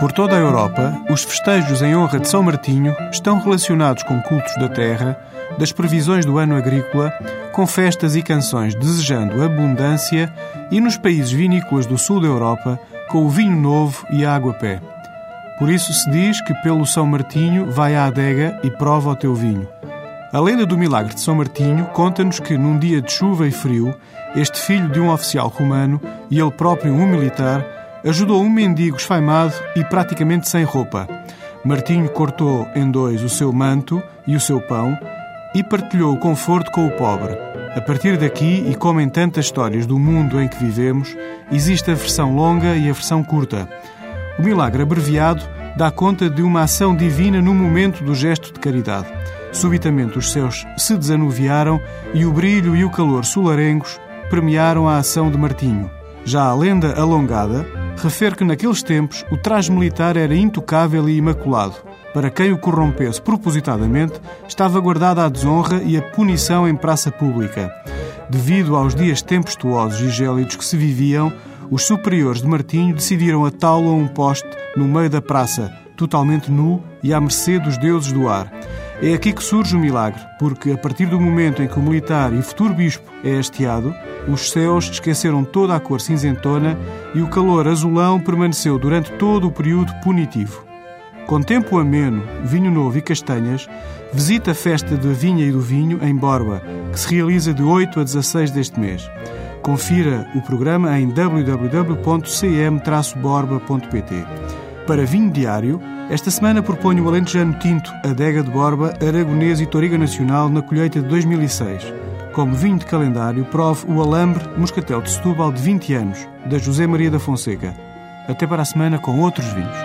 Por toda a Europa, os festejos em honra de São Martinho estão relacionados com cultos da terra, das previsões do ano agrícola, com festas e canções desejando abundância e nos países vinícolas do sul da Europa, com o vinho novo e a água-pé. Por isso se diz que pelo São Martinho vai à adega e prova o teu vinho. A lenda do milagre de São Martinho conta-nos que num dia de chuva e frio, este filho de um oficial romano e ele próprio um militar ajudou um mendigo esfaimado e praticamente sem roupa. Martinho cortou em dois o seu manto e o seu pão e partilhou o conforto com o pobre. A partir daqui, e como em tantas histórias do mundo em que vivemos, existe a versão longa e a versão curta. O milagre abreviado dá conta de uma ação divina no momento do gesto de caridade. Subitamente os céus se desanuviaram e o brilho e o calor solarengos premiaram a ação de Martinho. Já a lenda alongada refere que naqueles tempos o traje militar era intocável e imaculado. Para quem o corrompesse propositadamente, estava guardada a desonra e a punição em praça pública. Devido aos dias tempestuosos e gélidos que se viviam, os superiores de Martinho decidiram atá-lo a um poste no meio da praça, totalmente nu e à mercê dos deuses do ar. É aqui que surge o milagre, porque a partir do momento em que o militar e futuro bispo é hasteado, os céus esqueceram toda a cor cinzentona e o calor azulão permaneceu durante todo o período punitivo. Com tempo ameno, vinho novo e castanhas, visita a festa da vinha e do vinho em Borba, que se realiza de 8 a 16 deste mês. Confira o programa em www.cm-borba.pt. Para vinho diário, esta semana proponho o Alentejano Tinto Adega de Borba, Aragonês e Toriga Nacional na colheita de 2006. Como vinho de calendário, prove o Alambre Moscatel de Setúbal de 20 anos, da José Maria da Fonseca. Até para a semana com outros vinhos.